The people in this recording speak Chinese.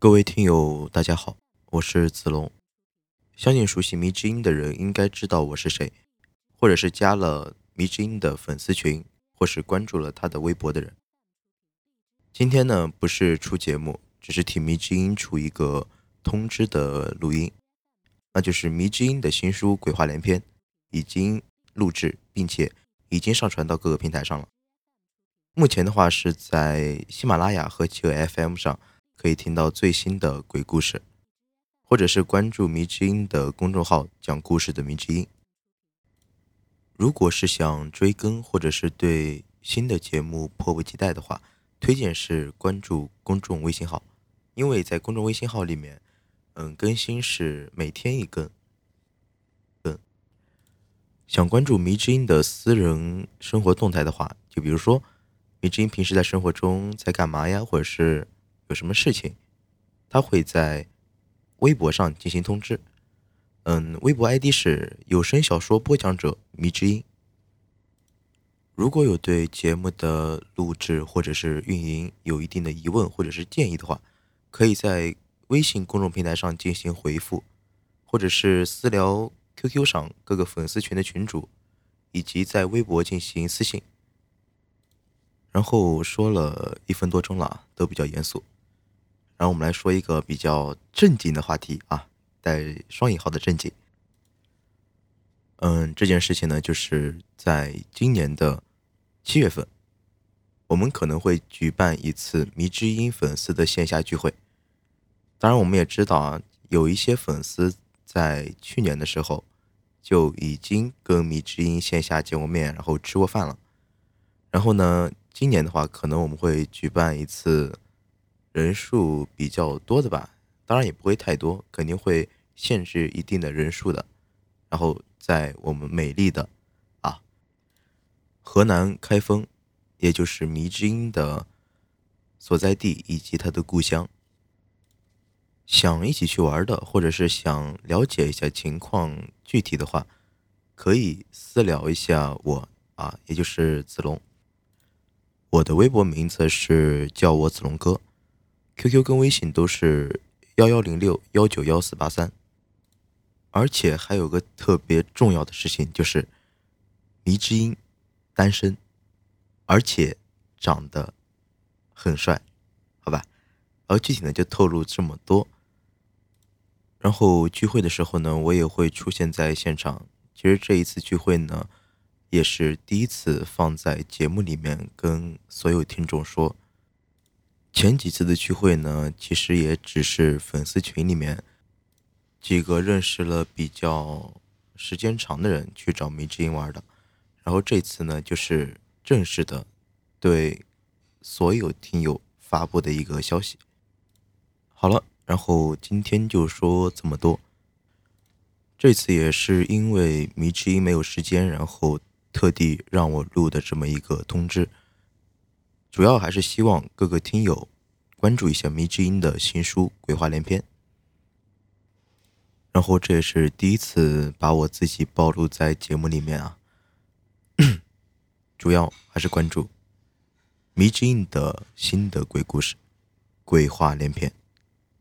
各位听友，大家好，我是子龙。相信熟悉迷之音的人应该知道我是谁，或者是加了迷之音的粉丝群，或是关注了他的微博的人。今天呢，不是出节目，只是替迷之音出一个通知的录音，那就是迷之音的新书《鬼话连篇》已经录制，并且已经上传到各个平台上了。目前的话是在喜马拉雅和企鹅 FM 上。可以听到最新的鬼故事，或者是关注迷之音的公众号讲故事的迷之音。如果是想追更或者是对新的节目迫不及待的话，推荐是关注公众微信号，因为在公众微信号里面，嗯，更新是每天一更。嗯，想关注迷之音的私人生活动态的话，就比如说迷之音平时在生活中在干嘛呀，或者是。有什么事情，他会在微博上进行通知。嗯，微博 ID 是有声小说播讲者迷之音。如果有对节目的录制或者是运营有一定的疑问或者是建议的话，可以在微信公众平台上进行回复，或者是私聊 QQ 上各个粉丝群的群主，以及在微博进行私信。然后说了一分多钟了，都比较严肃。然后我们来说一个比较正经的话题啊，带双引号的正经。嗯，这件事情呢，就是在今年的七月份，我们可能会举办一次迷之音粉丝的线下聚会。当然，我们也知道啊，有一些粉丝在去年的时候就已经跟迷之音线下见过面，然后吃过饭了。然后呢，今年的话，可能我们会举办一次。人数比较多的吧，当然也不会太多，肯定会限制一定的人数的。然后在我们美丽的啊河南开封，也就是迷之音的所在地以及他的故乡，想一起去玩的，或者是想了解一下情况具体的话，可以私聊一下我啊，也就是子龙。我的微博名字是叫我子龙哥。QQ 跟微信都是幺幺零六幺九幺四八三，而且还有个特别重要的事情，就是迷之音单身，而且长得很帅，好吧？而具体呢就透露这么多。然后聚会的时候呢，我也会出现在现场。其实这一次聚会呢，也是第一次放在节目里面跟所有听众说。前几次的聚会呢，其实也只是粉丝群里面几个认识了比较时间长的人去找迷之音玩的。然后这次呢，就是正式的对所有听友发布的一个消息。好了，然后今天就说这么多。这次也是因为迷之音没有时间，然后特地让我录的这么一个通知。主要还是希望各个听友关注一下迷之音的新书《鬼话连篇》，然后这也是第一次把我自己暴露在节目里面啊。主要还是关注迷之音的新的鬼故事《鬼话连篇》。